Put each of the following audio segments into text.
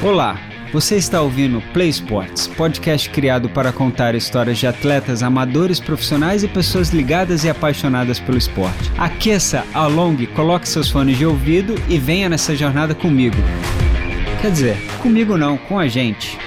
Olá, você está ouvindo Play Sports, podcast criado para contar histórias de atletas amadores, profissionais e pessoas ligadas e apaixonadas pelo esporte. Aqueça, alongue, coloque seus fones de ouvido e venha nessa jornada comigo. Quer dizer, comigo não, com a gente.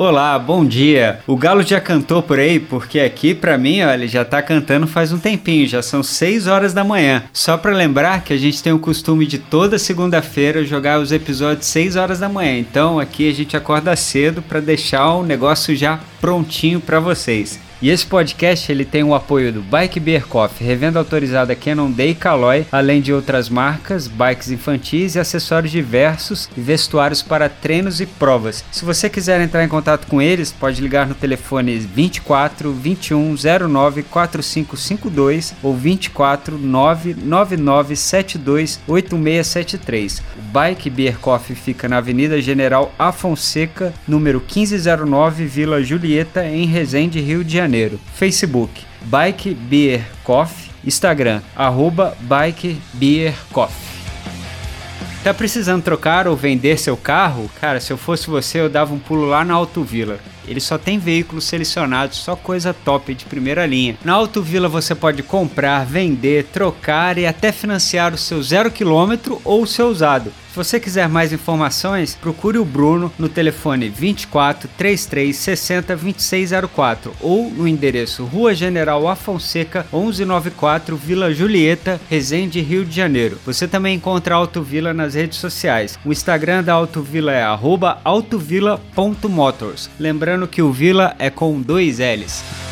Olá, bom dia. O Galo já cantou por aí, porque aqui para mim, olha, já tá cantando faz um tempinho, já são 6 horas da manhã. Só para lembrar que a gente tem o costume de toda segunda-feira jogar os episódios 6 horas da manhã. Então aqui a gente acorda cedo para deixar o negócio já prontinho para vocês. E esse podcast ele tem o apoio do Bike Beer Coffee, revenda autorizada Day e Caloi, além de outras marcas, bikes infantis e acessórios diversos e vestuários para treinos e provas. Se você quiser entrar em contato com eles, pode ligar no telefone 24 21 09 4552 ou 24 999 72 8673. O Bike Beer Coffee fica na Avenida General Afonseca, número 1509, Vila Julieta, em Resende, Rio de Janeiro. Janeiro. Facebook, Bike Beer Coffee. Instagram, arroba Bike Beer Coffee. Tá precisando trocar ou vender seu carro? Cara, se eu fosse você, eu dava um pulo lá na Autovila. Ele só tem veículos selecionados, só coisa top de primeira linha. Na Autovila você pode comprar, vender, trocar e até financiar o seu zero quilômetro ou o seu usado. Se você quiser mais informações, procure o Bruno no telefone 24 33 60 2604 ou no endereço Rua General Afonseca 1194 Vila Julieta, Resende, Rio de Janeiro. Você também encontra a Autovila nas redes sociais. O Instagram da Autovila é autovila.motors. Lembrando que o Vila é com dois L's.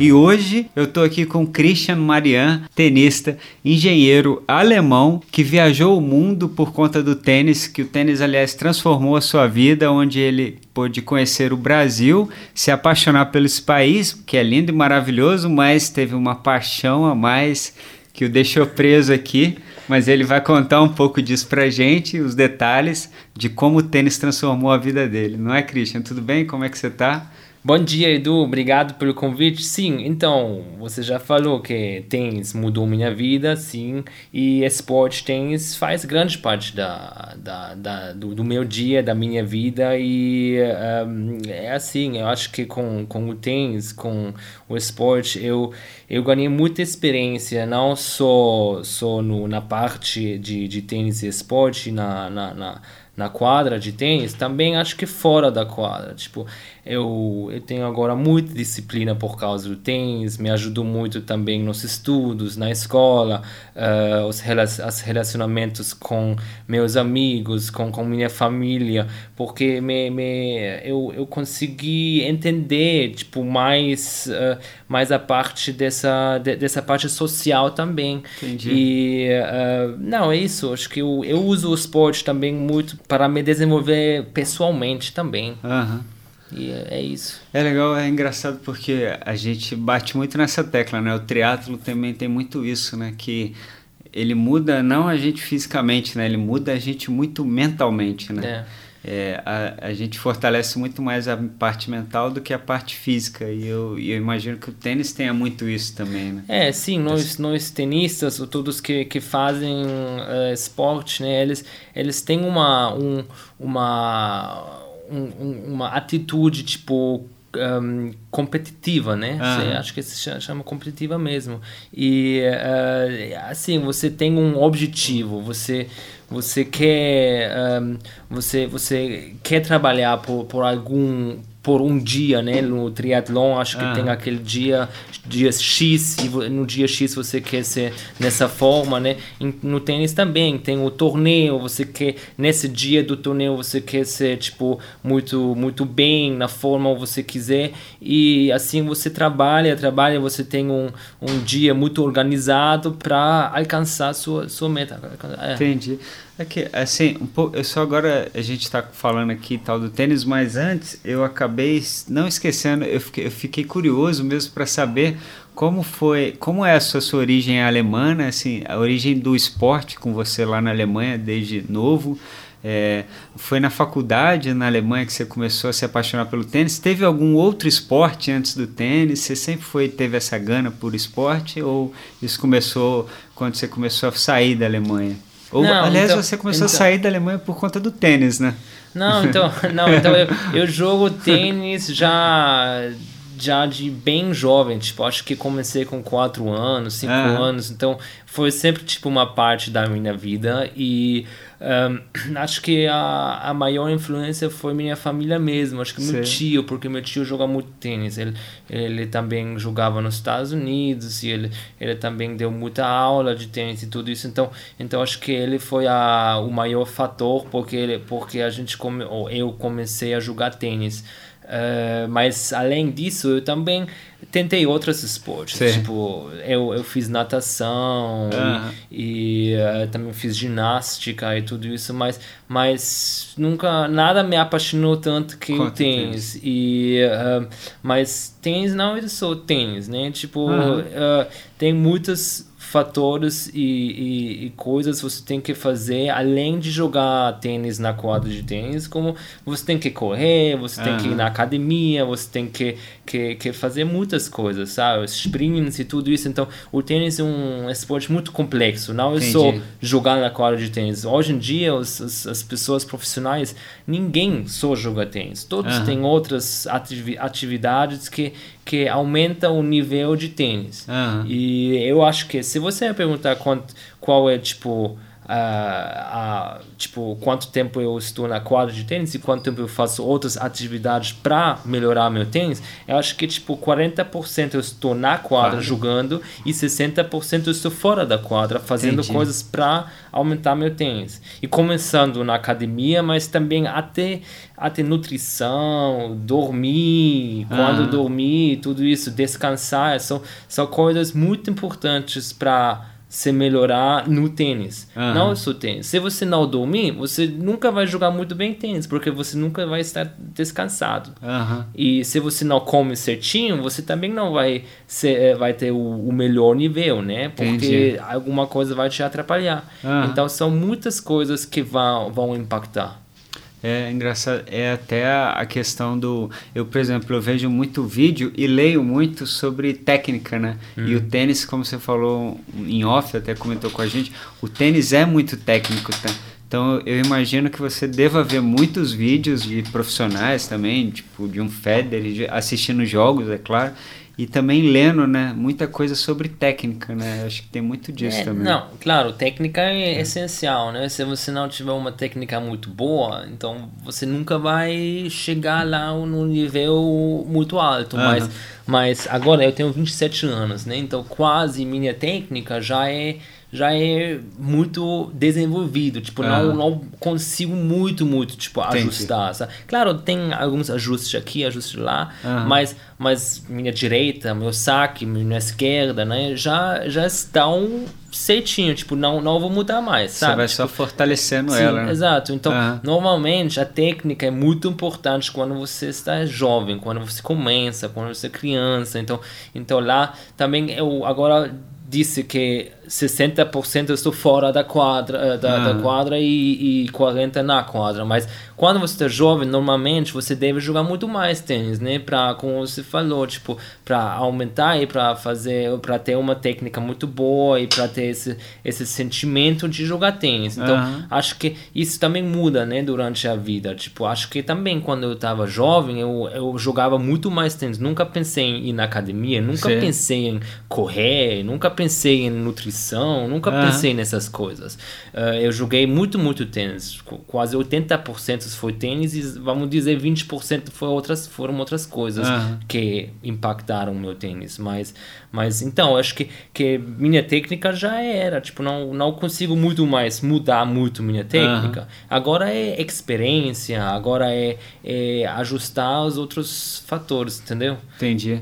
E hoje eu tô aqui com Christian Marian, tenista, engenheiro alemão que viajou o mundo por conta do tênis, que o tênis aliás transformou a sua vida, onde ele pôde conhecer o Brasil, se apaixonar pelo esse país, que é lindo e maravilhoso, mas teve uma paixão a mais que o deixou preso aqui, mas ele vai contar um pouco disso pra gente, os detalhes de como o tênis transformou a vida dele. Não é, Christian? Tudo bem? Como é que você tá? Bom dia, Edu. Obrigado pelo convite. Sim, então, você já falou que tênis mudou minha vida, sim, e esporte tênis faz grande parte da, da, da do, do, meu dia, da minha vida, e um, é assim, eu acho que com, com o tênis, com o esporte, eu, eu ganhei muita experiência, não só, só no, na parte de, de tênis e esporte, na, na, na na quadra de tênis, também acho que fora da quadra. Tipo, eu, eu tenho agora muita disciplina por causa do tênis, me ajudou muito também nos estudos, na escola, uh, os as relacionamentos com meus amigos, com, com minha família, porque me, me, eu, eu consegui entender tipo, mais, uh, mais a parte dessa, de, dessa parte social também. Entendi. E, uh, não, é isso. Acho que eu, eu uso o esporte também muito para me desenvolver pessoalmente também. Uhum. E é, é, isso. É legal, é engraçado porque a gente bate muito nessa tecla, né? O triatlo também tem muito isso, né? Que ele muda não a gente fisicamente, né? Ele muda a gente muito mentalmente, né? É. É, a, a gente fortalece muito mais a parte mental do que a parte física e eu, eu imagino que o tênis tenha muito isso também, né? É, sim, nós, nós tenistas, todos que, que fazem uh, esporte, né, eles, eles têm uma, um, uma, um, uma atitude, tipo, um, competitiva, né? Uhum. acho que se chama competitiva mesmo. E uh, assim, você tem um objetivo, você você quer um, você você quer trabalhar por, por algum por um dia, né? No triatlon, acho que ah. tem aquele dia, dia X, e no dia X você quer ser nessa forma, né? No tênis também tem o torneio, você quer, nesse dia do torneio, você quer ser, tipo, muito, muito bem, na forma que você quiser, e assim você trabalha, trabalha, você tem um, um dia muito organizado para alcançar sua, sua meta. Entendi. É que, assim, um pouco, eu só agora a gente está falando aqui tal do tênis, mas antes eu acabei não esquecendo, eu fiquei, eu fiquei curioso mesmo para saber como foi, como é a sua, sua origem alemã, né? assim, a origem do esporte com você lá na Alemanha desde novo. É, foi na faculdade na Alemanha que você começou a se apaixonar pelo tênis? Teve algum outro esporte antes do tênis? Você sempre foi teve essa gana por esporte ou isso começou quando você começou a sair da Alemanha? Ou, não, aliás, então, você começou então, a sair da Alemanha por conta do tênis, né? Não, então, não, então eu, eu jogo tênis já já de bem jovem, tipo, acho que comecei com 4 anos, 5 anos, então foi sempre tipo uma parte da minha vida e um, acho que a, a maior influência foi minha família mesmo, acho que Sim. meu tio, porque meu tio joga muito tênis, ele, ele também jogava nos Estados Unidos e ele, ele também deu muita aula de tênis e tudo isso, então, então acho que ele foi a, o maior fator porque, ele, porque a gente come, ou eu comecei a jogar tênis. Uh, mas além disso, eu também tentei outros esportes. Sim. Tipo, eu, eu fiz natação uhum. e, e uh, também fiz ginástica e tudo isso, mas, mas nunca nada me apaixonou tanto que o tênis. E, uh, mas tênis não é só tênis, né? Tipo, tem muitas fatores e, e, e, coisas você tem que fazer além de jogar tênis na quadra de tênis, como você tem que correr, você uhum. tem que ir na academia, você tem que, que, que fazer muitas coisas, sabe? Sprints e tudo isso. Então, o tênis é um esporte muito complexo, não é só jogar na quadra de tênis. Hoje em dia, os, os, as pessoas profissionais, ninguém só joga tênis. Todos têm outras atividades que, que aumenta o nível de tênis. E eu acho que se você perguntar quanto, qual é tipo uh, uh, tipo quanto tempo eu estou na quadra de tênis e quanto tempo eu faço outras atividades para melhorar meu tênis, eu acho que tipo 40% eu estou na quadra jogando e 60% eu estou fora da quadra fazendo Entendi. coisas para aumentar meu tênis. E começando na academia, mas também até até nutrição, dormir, quando dormir, tudo isso, descansar, são, são coisas muito importantes para se melhorar no tênis. Uhum. Não só tênis. Se você não dormir, você nunca vai jogar muito bem tênis, porque você nunca vai estar descansado. Uhum. E se você não come certinho, você também não vai, ser, eh, vai ter o, o melhor nível, né? Porque Entendi. alguma coisa vai te atrapalhar. Uhum. Então são muitas coisas que vão, vão impactar. É engraçado, é até a questão do. Eu, por exemplo, eu vejo muito vídeo e leio muito sobre técnica, né? Hum. E o tênis, como você falou em off, até comentou com a gente, o tênis é muito técnico, tá? Então eu imagino que você deva ver muitos vídeos de profissionais também, tipo de um Federer, assistindo jogos, é claro, e também lendo, né, muita coisa sobre técnica, né? Acho que tem muito disso é, também. Não, claro, técnica é, é, essencial, né? Se você não tiver uma técnica muito boa, então você nunca vai chegar lá no nível muito alto, uhum. mas mas agora eu tenho 27 anos, né? Então quase minha técnica já é já é muito desenvolvido, tipo, não, não consigo muito, muito, tipo, Entendi. ajustar, sabe? Claro, tem alguns ajustes aqui, ajustes lá, mas, mas minha direita, meu saque, minha esquerda, né, já, já estão certinho, tipo, não, não vou mudar mais, sabe? Você vai tipo, só fortalecendo sim, ela, né? Exato, então, normalmente, a técnica é muito importante quando você está jovem, quando você começa, quando você é criança, então, então lá também eu agora disse que 60% estou fora da quadra, eh, da, da ah. quadra e, e 40% na quadra. Mas quando você está jovem, normalmente você deve jogar muito mais tênis, né? Para, como você falou, tipo, para aumentar e para fazer, para ter uma técnica muito boa e para ter esse, esse sentimento de jogar tênis. Então, acho que isso também muda, né? Durante a vida. Tipo, acho que também quando eu estava jovem, eu, eu jogava muito mais tênis. Nunca pensei em ir na academia, nunca Sim. pensei em correr, nunca pensei em nutrição, nunca uhum. pensei nessas coisas. Uh, eu joguei muito, muito tênis, quase 80% foi tênis e vamos dizer 20% foi outras, foram outras coisas uhum. que impactaram o meu tênis. Mas, mas então, acho que, que minha técnica já era, tipo, não, não consigo muito mais mudar muito minha técnica. Uhum. Agora é experiência, agora é, é ajustar os outros fatores, entendeu? Entendi.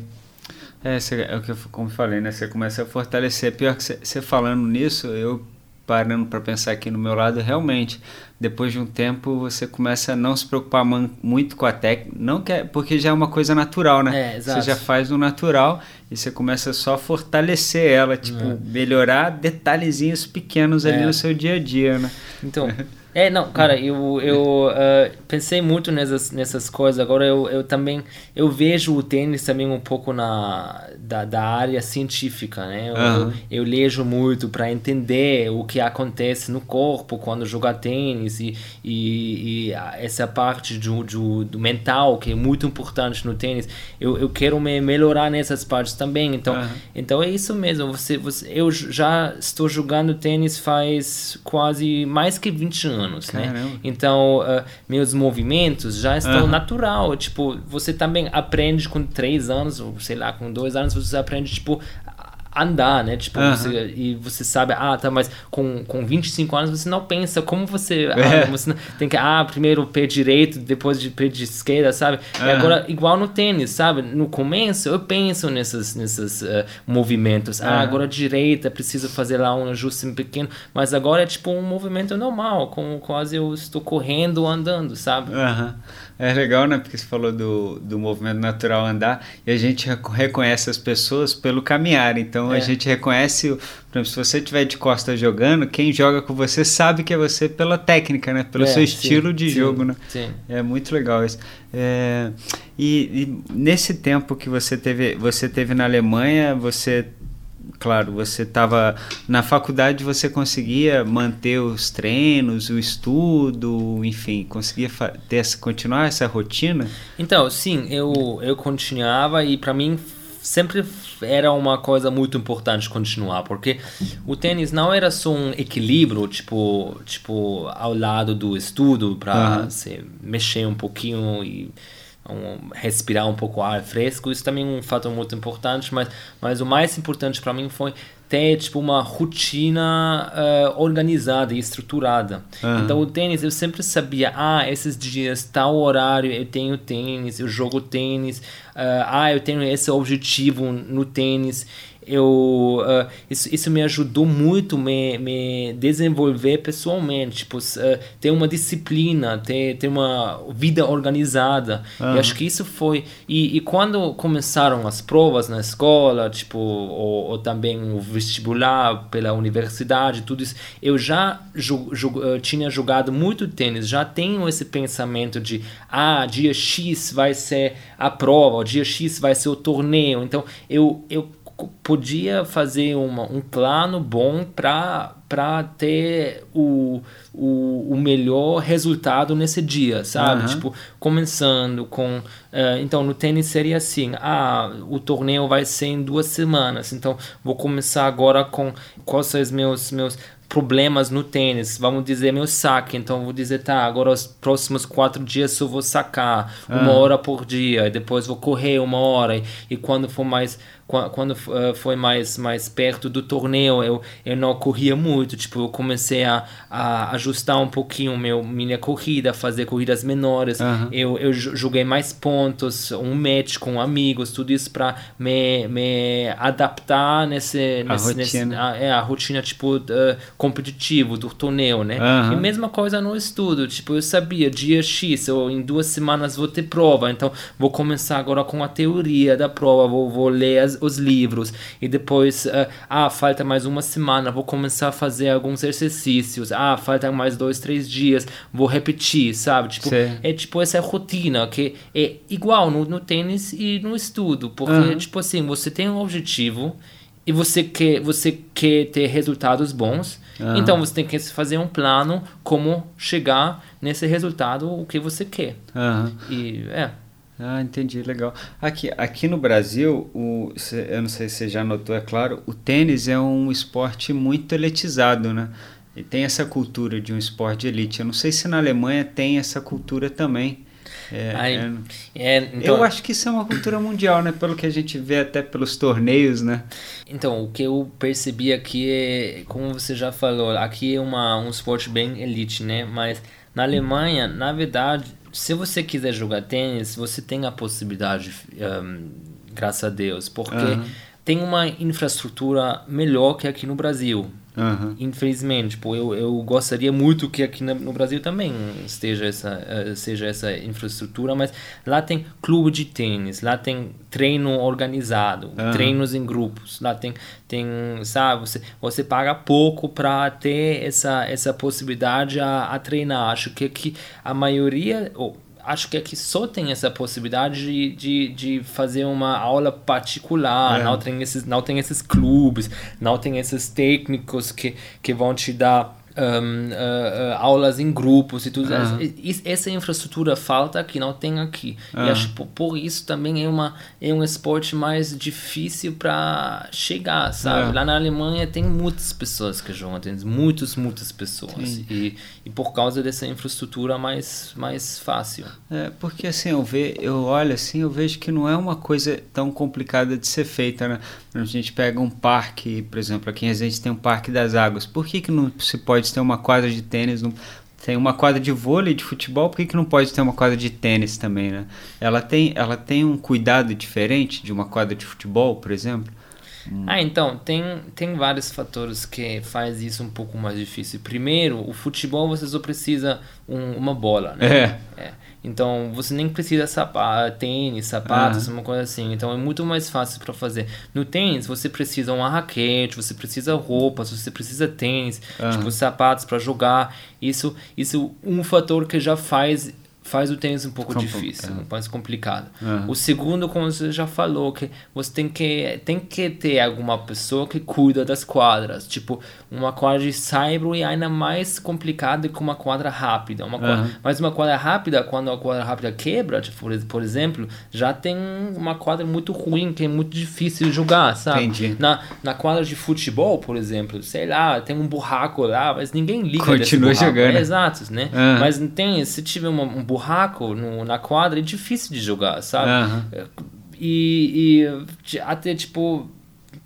É, cê, é o que eu como falei, né? Você começa a fortalecer. Pior que você falando nisso, eu parando para pensar aqui no meu lado, realmente, depois de um tempo você começa a não se preocupar muito com a técnica, não quer, porque já é uma coisa natural, né? É, você já faz o natural e você começa só a fortalecer ela, tipo, é. melhorar detalhezinhos pequenos ali é. no seu dia a dia, né? Então, É, não, cara, eu, eu uh, pensei muito nessas, nessas coisas. Agora eu, eu também eu vejo o tênis também um pouco na da, da área científica, né? Eu, uhum. eu, leio muito para entender o que acontece no corpo quando joga tênis e, e, e essa parte do, do, do, mental que é muito importante no tênis. Eu, eu quero me melhorar nessas partes também. Então, uhum. então é isso mesmo. Você, você, eu já estou jogando tênis faz quase mais que 20 anos anos, né? Caramba. né? Então, uh, meus movimentos já estão uhum. natural. Tipo, você também aprende com três anos, ou sei lá, com dois anos, você aprende, tipo, andar, né? Tipo, uhum. você, e você sabe, ah, tá, mas com, com 25 anos você não pensa como você. É. Ah, você não, tem que, ah, primeiro o pé direito, depois de pé de esquerda, sabe? Uhum. E agora, igual no tênis, sabe? No começo eu penso nesses, nesses uh, movimentos. Uhum. Ah, agora direita, preciso fazer lá um ajuste pequeno, mas agora é tipo um movimento normal, como quase eu estou correndo ou andando, sabe? Aham. É legal, né? Porque você falou do, do movimento natural andar e a gente reconhece as pessoas pelo caminhar. Então é. a gente reconhece, por exemplo, se você estiver de costas jogando, quem joga com você sabe que é você pela técnica, né? Pelo é, seu estilo sim, de sim, jogo, né? Sim. É muito legal isso. É, e, e, nesse tempo que você teve, você teve na Alemanha, você claro, você estava na faculdade, você conseguia manter os treinos, o estudo, enfim, conseguia ter essa, continuar essa rotina? Então, sim, eu eu continuava e para mim sempre era uma coisa muito importante continuar, porque o tênis não era só um equilíbrio, tipo, tipo ao lado do estudo para uhum. se mexer um pouquinho e um, respirar um pouco ar fresco, isso também é um fator muito importante, mas, mas o mais importante para mim foi ter tipo uma rotina uh, organizada e estruturada. Uhum. Então o tênis eu sempre sabia, ah, esses dias tal horário eu tenho tênis, eu jogo tênis, uh, ah, eu tenho esse objetivo no tênis eu uh, isso, isso me ajudou muito me, me desenvolver pessoalmente. Tipo uh, ter uma disciplina ter, ter uma vida organizada. Uhum. eu acho que isso foi e, e quando começaram as provas na escola tipo ou, ou também o vestibular pela universidade tudo isso eu já tinha jogado muito tênis. Já tenho esse pensamento de ah dia X vai ser a prova o dia X vai ser o torneio. Então eu eu podia fazer uma, um plano bom para ter o, o, o, melhor resultado nesse dia, sabe? Uhum. Tipo, começando com. Uh, então, no tênis seria assim: ah, o torneio vai ser em duas semanas, então vou começar agora com quais são os meus, meus problemas no tênis, vamos dizer meu saque, então vou dizer, tá, agora os próximos quatro dias eu vou sacar uma uhum. hora por dia, depois vou correr uma hora, e, e quando for mais quando uh, foi mais mais perto do torneio eu, eu não corria muito tipo eu comecei a, a ajustar um pouquinho meu minha corrida fazer corridas menores uhum. eu, eu joguei mais pontos um match com amigos tudo isso para me, me adaptar nesse, a nesse, rotina. Nesse, a, é, a rotina tipo uh, competitivo do torneio né uhum. e mesma coisa no estudo tipo eu sabia dia X eu em duas semanas vou ter prova então vou começar agora com a teoria da prova vou, vou ler as os livros e depois, uh, ah, falta mais uma semana, vou começar a fazer alguns exercícios, ah, falta mais dois, três dias, vou repetir, sabe? Tipo, é tipo essa rotina que é igual no, no tênis e no estudo, porque, uhum. tipo assim, você tem um objetivo e você quer, você quer ter resultados bons, uhum. então você tem que fazer um plano como chegar nesse resultado o que você quer. Uhum. E é. Ah, entendi, legal. Aqui, aqui no Brasil, o, eu não sei se você já notou, é claro, o tênis é um esporte muito elitizado, né? E tem essa cultura de um esporte de elite. Eu não sei se na Alemanha tem essa cultura também. É, Ai, é, então, eu acho que isso é uma cultura mundial, né? Pelo que a gente vê até pelos torneios, né? Então, o que eu percebi aqui é, como você já falou, aqui é uma, um esporte bem elite, né? Mas na Alemanha, na verdade, se você quiser jogar tênis, você tem a possibilidade, um, graças a Deus, porque uhum. tem uma infraestrutura melhor que aqui no Brasil. Uhum. Infelizmente, tipo, eu, eu gostaria muito que aqui no Brasil também esteja essa, uh, seja essa infraestrutura, mas lá tem clube de tênis, lá tem treino organizado, uhum. treinos em grupos, lá tem, tem sabe, você, você paga pouco para ter essa, essa possibilidade a, a treinar. Acho que aqui a maioria, oh, acho que aqui só tem essa possibilidade de, de, de fazer uma aula particular, é. não, tem esses, não tem esses clubes, não tem esses técnicos que, que vão te dar um, uh, uh, aulas em grupos e tudo. Uhum. Essa infraestrutura falta que não tem aqui. Uhum. E acho por, por, isso também é, uma, é um esporte mais difícil para chegar, sabe? Uhum. Lá na Alemanha tem muitas pessoas que jogam tênis, muitas, muitas pessoas. E, e por causa dessa infraestrutura mais, mais fácil. É, porque assim, eu, ve, eu olho assim, eu vejo que não é uma coisa tão complicada de ser feita, né? A gente pega um parque, por exemplo, aqui em Resende tem um Parque das Águas. Por que, que não se pode ter uma quadra de tênis? Não, tem uma quadra de vôlei, de futebol, por que, que não pode ter uma quadra de tênis também, né? Ela tem, ela tem um cuidado diferente de uma quadra de futebol, por exemplo? Ah, então, tem, tem vários fatores que faz isso um pouco mais difícil. Primeiro, o futebol você só precisa um, uma bola, né? É. é. Então você nem precisa sapato, tênis, sapatos, uhum. uma coisa assim. Então é muito mais fácil para fazer. No tênis você precisa uma raquete, você precisa roupas, você precisa tênis, uhum. tipo sapatos para jogar. Isso, isso um fator que já faz faz o tênis um pouco Com difícil, um mais complicado. O segundo, como você já falou, que você tem que tem que ter alguma pessoa que cuida das quadras, tipo uma quadra de saibro e ainda mais complicada que uma quadra rápida, uma quadra, uhum. mas uma quadra rápida, quando a quadra rápida quebra, tipo, por exemplo, já tem uma quadra muito ruim que é muito difícil de jogar, sabe? Entendi. Na na quadra de futebol, por exemplo, sei lá, tem um buraco lá, mas ninguém liga Continua jogando. É, exato, né? Uhum. Mas tem, se tiver uma, um burraco no, na quadra, é difícil de jogar, sabe? Uhum. E, e até, tipo,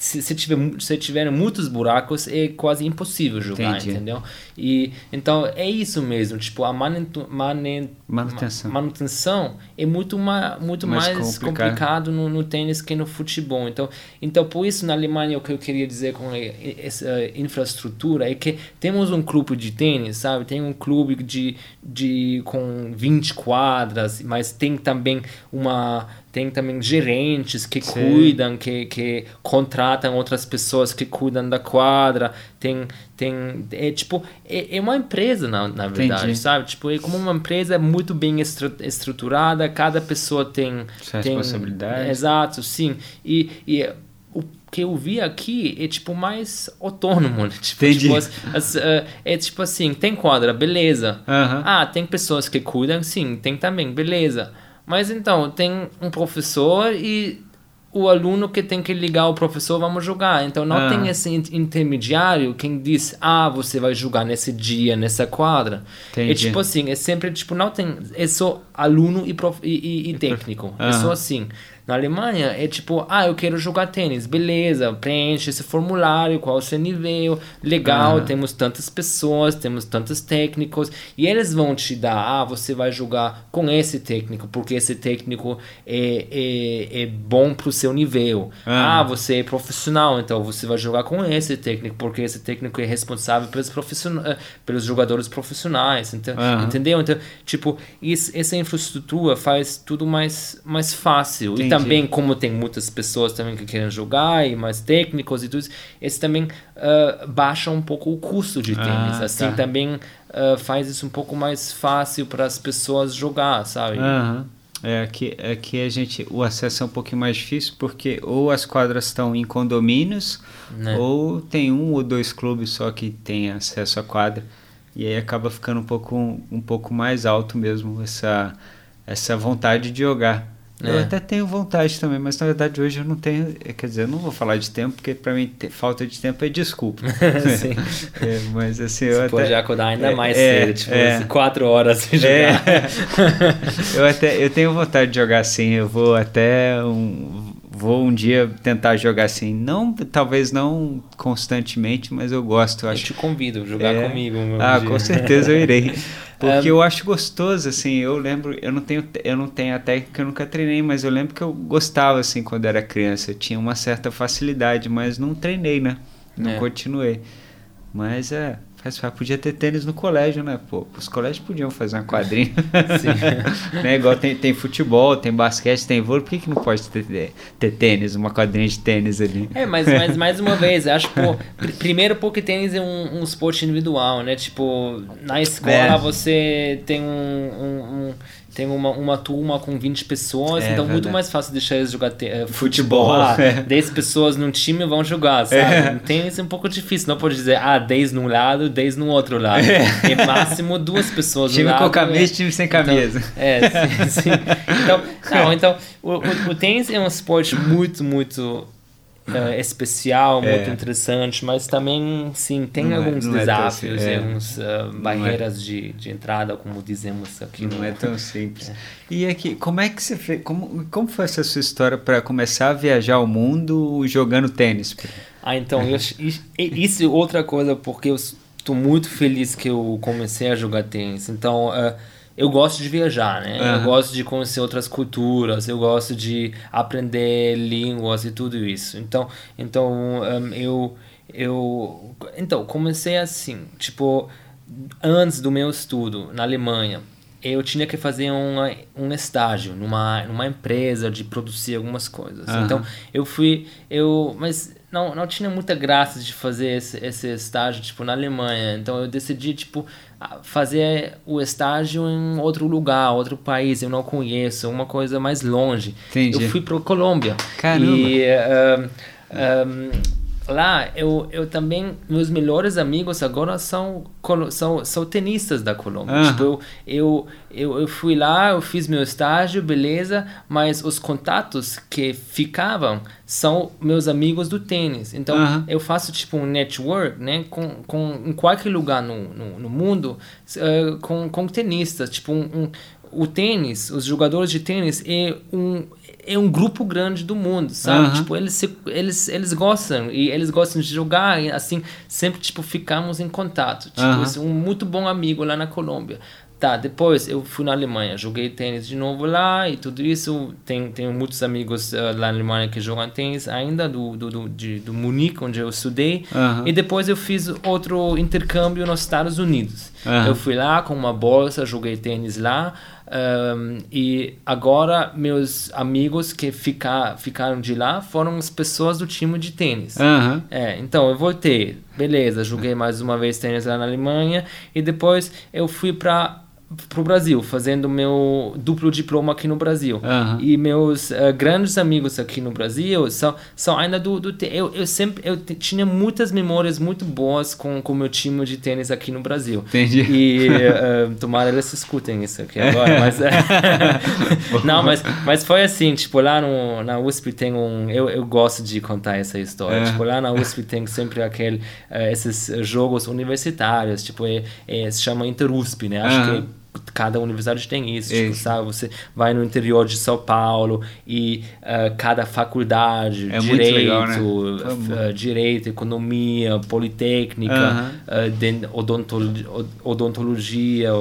se, se, tiver, se tiver muitos buracos, é quase impossível jogar, Entendi. entendeu? E, então, é isso mesmo. Tipo, a manutenção, manutenção é muito, ma, muito mais, mais complicado, complicado no, no, tênis que no futebol. Então, então, por isso, na Alemanha, o que eu queria dizer com essa infraestrutura é que temos um clube de tênis, sabe? Tem um clube de, de, com 20 quadras, mas tem também uma tem também gerentes que Sim. cuidam, que, que contratam outras pessoas que cuidam da quadra, tem, tem é tipo, é, é uma empresa na, na verdade, Entendi. sabe? Tipo, é como uma empresa muito bem estruturada, cada pessoa tem... tem responsabilidade. Exato, sim. E, e o que eu vi aqui é tipo mais autônomo, né? Tipo, Entendi. Tipo, as, as, uh, é tipo assim, tem quadra, beleza. Uhum. Ah, tem pessoas que cuidam, sim, tem também, beleza. Mas então, tem um professor e o aluno que tem que ligar o professor, vamos jogar. Então não ah. tem esse intermediário quem diz, ah, você vai jogar nesse dia, nessa quadra. Entendi. É tipo assim, é sempre tipo, não tem, é só aluno e, prof, e, e, e técnico. É só assim. Na Alemanha é tipo, ah, eu quero jogar tênis, beleza, preenche esse formulário, qual o seu nível, legal, uhum. temos tantas pessoas, temos tantos técnicos, e eles vão te dar, ah, você vai jogar com esse técnico, porque esse técnico é, é, é bom pro seu nível. Uhum. Ah, você é profissional, então você vai jogar com esse técnico, porque esse técnico é responsável pelos, profissionais, eh, pelos jogadores profissionais, então, uhum. entendeu? Então, tipo, isso, essa infraestrutura faz tudo mais, mais fácil. Entendi. Também, como tem muitas pessoas também que querem jogar e mais técnicos e tudo isso, esse também uh, baixa um pouco o custo de tênis. Ah, assim, tá. também uh, faz isso um pouco mais fácil para as pessoas jogar, sabe? Uhum. É, aqui, aqui a gente, o acesso é um pouquinho mais difícil porque ou as quadras estão em condomínios né? ou tem um ou dois clubes só que tem acesso à quadra e aí acaba ficando um pouco, um pouco mais alto mesmo essa, essa vontade de jogar. Eu é. até tenho vontade também, mas na verdade hoje eu não tenho. É, quer dizer, eu não vou falar de tempo, porque para mim falta de tempo é desculpa. Sim. é, mas assim, Você eu pode até, acordar ainda é, mais é, cedo, tipo, é. quatro horas sem jogar. eu até eu tenho vontade de jogar assim, eu vou até um. Vou um dia tentar jogar assim, não, talvez não constantemente, mas eu gosto. Eu, eu acho. te convido a jogar comigo. ah, dia. com certeza eu irei. Porque é... eu acho gostoso, assim, eu lembro, eu não tenho, eu não tenho a técnica, eu nunca treinei, mas eu lembro que eu gostava, assim, quando era criança. Eu tinha uma certa facilidade, mas não treinei, né? Não é. continuei. Mas é, Faz, podia ter tênis no colégio, né? Pô, os colégios podiam fazer uma quadrinha. né? Igual tem, tem futebol, tem basquete, tem vôlei, por que, que não pode ter, ter tênis, uma quadrinha de tênis ali? É, mas, mas mais uma vez, acho que, pr primeiro porque tênis é um, um esporte individual, né? Tipo, na escola é. você tem um, um, um tem uma, uma turma com 20 pessoas, é, então verdade. muito mais fácil deixar eles jogar te, uh, futebol. futebol ah, é. 10 pessoas num time vão jogar, sabe? É. Tênis é um pouco difícil, não pode dizer, ah, 10 num lado, 10 no outro lado. É, é máximo duas pessoas time no lado. Time com camisa, time sem então, camisa. Então, é, sim, sim. Então, não, então o, o, o tênis é um esporte muito, muito uh, especial, é. muito interessante, mas também, sim, tem não é- alguns é, desafios é algumas uh, barreiras de, de entrada, como dizemos aqui. Não no... é tão simples. E aqui, como é que você fez? Como, como foi essa sua história para começar a viajar o mundo jogando tênis? Ah, então, eu, isso é outra coisa, porque eu estou muito feliz que eu comecei a jogar tênis. Então, uh, eu gosto de viajar, né? Uhum. Eu gosto de conhecer outras culturas, eu gosto de aprender línguas e tudo isso. Então, então um, eu eu então comecei assim, tipo antes do meu estudo na Alemanha, eu tinha que fazer uma, um estágio numa, numa empresa de produzir algumas coisas. Uhum. Então, eu fui eu mas não, não tinha muita graça de fazer esse, esse estágio tipo na Alemanha. Então, eu decidi tipo fazer o estágio em outro lugar, outro país, eu não conheço, uma coisa mais longe. Entendi. Eu fui para Colômbia. Caramba. E um, um, lá eu, eu também meus melhores amigos agora são são, são tenistas da Colômbia uhum. tipo eu, eu, eu eu fui lá eu fiz meu estágio beleza mas os contatos que ficavam são meus amigos do tênis então uhum. eu faço tipo um network né com, com em qualquer lugar no, no, no mundo uh, com, com tenistas tipo um, um o tênis, os jogadores de tênis é um é um grupo grande do mundo, sabe? Uhum. Tipo, eles, se, eles, eles gostam e eles gostam de jogar e assim, sempre, tipo, ficamos em contato. Tipo, uhum. um muito bom amigo lá na Colômbia. Tá, depois eu fui na Alemanha, joguei tênis de novo lá e tudo isso. Tem, tenho muitos amigos uh, lá na Alemanha que jogam tênis ainda, do, do, do, de, do Munique, onde eu estudei. Uhum. E depois eu fiz outro intercâmbio nos Estados Unidos. Eu fui lá com uma bolsa, joguei tênis lá. Um, e agora meus amigos que ficar, ficaram de lá foram as pessoas do time de tênis. Uhum. É, então eu voltei, beleza, joguei mais uma vez tênis lá na Alemanha e depois eu fui para pro Brasil, fazendo meu duplo diploma aqui no Brasil. Uhum. E meus uh, grandes amigos aqui no Brasil são, são ainda do, do eu, eu sempre eu tinha muitas memórias muito boas com o meu time de tênis aqui no Brasil. Entendi. E uh, tomara eles escutem isso aqui agora, mas não, mas mas foi assim, tipo lá no, na USP tem um eu, eu gosto de contar essa história. É. Tipo lá na USP tem sempre aquele uh, esses jogos universitários, tipo é, é, se chama InterUSP, né? Acho uhum. que cada universidade tem isso, tipo, sabe? Você vai no interior de São Paulo e uh, cada faculdade, é direito, legal, né? uh, direito, economia, politécnica, uh, odontologia, odontologia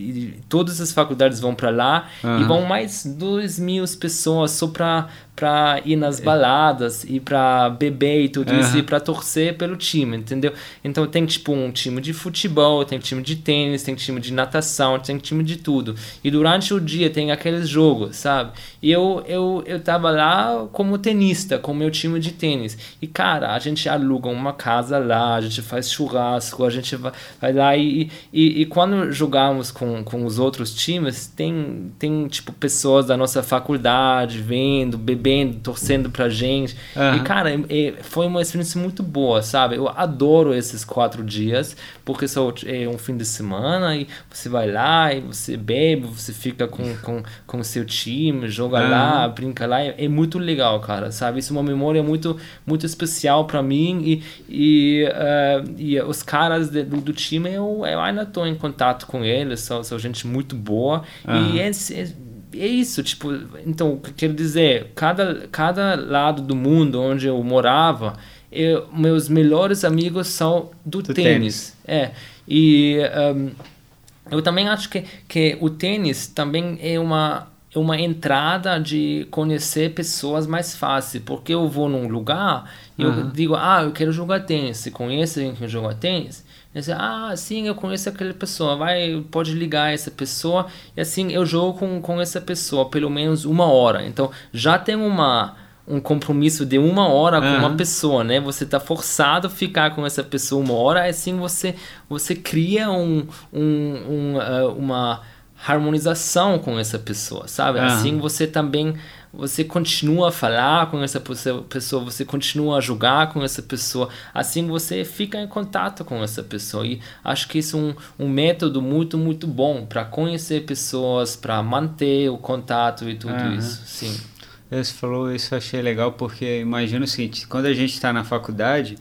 e todas as faculdades vão para lá e vão mais 2 mil pessoas só para para ir nas é. baladas e para beber e tudo uhum. isso e para torcer pelo time, entendeu? Então tem tipo um time de futebol, tem time de tênis, tem time de natação, tem time de tudo. E durante o dia tem aqueles jogos, sabe? E eu eu eu tava lá como tenista, com meu time de tênis. E cara, a gente aluga uma casa lá, a gente faz churrasco, a gente vai, vai lá e, e, e quando jogamos com, com os outros times, tem tem tipo pessoas da nossa faculdade vendo, bebendo torcendo pra gente. Uhum. E, cara, é, foi uma experiência muito boa, sabe? Eu adoro esses quatro dias, porque só é um fim de semana e você vai lá e você bebe, você fica com, com, com seu time, joga uhum. lá, brinca lá. É, é, muito legal, cara, sabe? Isso é uma memória muito, muito especial para mim e, e, uh, e os caras de, do, do, time, eu, eu ainda tô em contato com eles, são, são gente muito boa. Uhum. E é, é é isso, tipo, então, quero dizer, cada, cada lado do mundo onde eu morava, eu, meus melhores amigos são do, do tênis. tênis. É, e um, eu também acho que, que o tênis também é uma é uma entrada de conhecer pessoas mais fácil, porque eu vou num lugar e eu digo, ah, eu quero jogar tênis, conhece alguém que joga tênis? E ah, sim, eu conheço aquela pessoa, vai, pode ligar essa pessoa, e assim eu jogo com, com essa pessoa pelo menos uma hora, então já tem uma um compromisso de uma hora com uhum. uma pessoa, né? Você está forçado a ficar com essa pessoa uma hora, assim você você cria um, um, um uh, uma harmonização com essa pessoa, sabe? Uhum. Assim você também você continua a falar com essa pessoa, você continua a jogar com essa pessoa, assim você fica em contato com essa pessoa. E acho que isso é um, um método muito, muito bom para conhecer pessoas, para manter o contato e tudo uhum. isso. Sim. Você falou isso, eu achei legal, porque imagina o seguinte: quando a gente está na faculdade,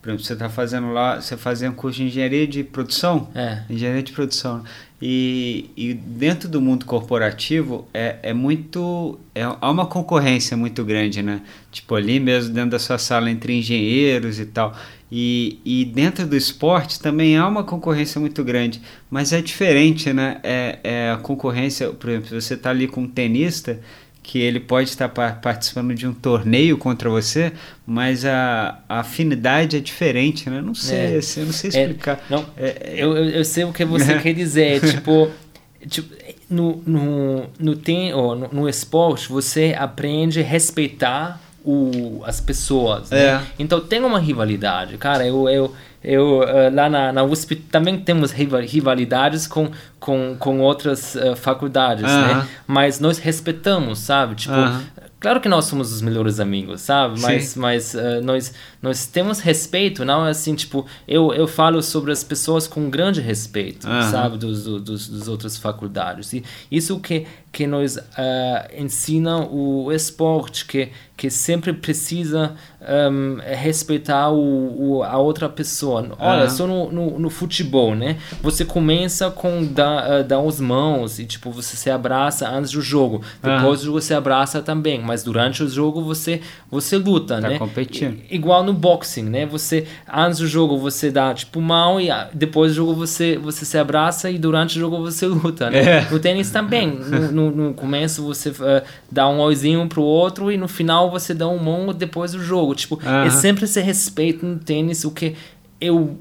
por exemplo, você está fazendo lá, você fazia um curso de engenharia de produção, é. engenharia de produção, e, e dentro do mundo corporativo é, é muito, é, há uma concorrência muito grande, né? Tipo ali mesmo dentro da sua sala entre engenheiros e tal. E, e dentro do esporte também há uma concorrência muito grande, mas é diferente, né? É, é a concorrência, por exemplo, você está ali com um tenista que ele pode estar participando de um torneio contra você, mas a, a afinidade é diferente, né? Não sei, é. assim, eu não sei explicar. É, não, é, eu, eu sei o que você quer dizer, tipo, tipo no, no, no, tem, oh, no, no esporte você aprende a respeitar o, as pessoas, né? É. Então tem uma rivalidade, cara, eu... eu eu uh, lá na, na USP também temos rivalidades com, com, com outras uh, faculdades, né? Mas nós respeitamos, sabe? Tipo, Claro que nós somos os melhores amigos, sabe? Mas, mas uh, nós, nós temos respeito, não é assim, tipo, eu, eu falo sobre as pessoas com grande respeito, sabe? Dos, dos, dos outras faculdades. E isso que, que nos uh, ensina o esporte, que, que sempre precisa um, respeitar o, o, a outra pessoa. Olha, só no, no, no, futebol, né? Você começa com dar, uh, dar as mãos e, tipo, você se abraça antes do jogo. Depois do jogo você abraça também mas durante o jogo você você luta, tá né? competindo. Igual no boxing, né? Você antes do jogo você dá tipo mão e depois do jogo você você se abraça e durante o jogo você luta, né? É. No tênis também, no, no, no começo você uh, dá um oizinho pro outro e no final você dá um mão depois do jogo, tipo, uh -huh. é sempre esse respeito no tênis, o que eu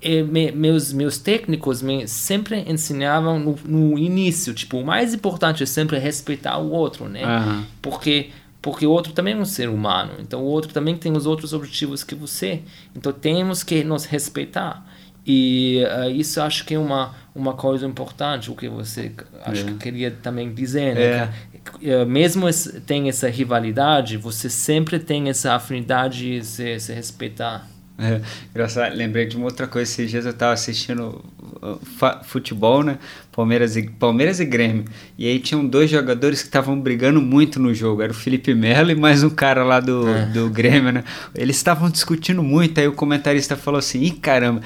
e me, meus meus técnicos me sempre ensinavam no, no, início tipo o mais importante é sempre respeitar o outro né uhum. porque porque o outro também é um ser humano então o outro também tem os outros objetivos que você então temos que nos respeitar e uh, isso acho que é uma uma coisa importante o que você acho é. que queria também dizer né é. que, uh, mesmo tem essa rivalidade você sempre tem essa afinidade de se, se respeitar é, engraçado, lembrei de uma outra coisa. Esses dias eu estava assistindo uh, futebol, né? Palmeiras e, Palmeiras e Grêmio. E aí tinham dois jogadores que estavam brigando muito no jogo. Era o Felipe Melo e mais um cara lá do, é. do Grêmio, né? Eles estavam discutindo muito. Aí o comentarista falou assim: ih, caramba,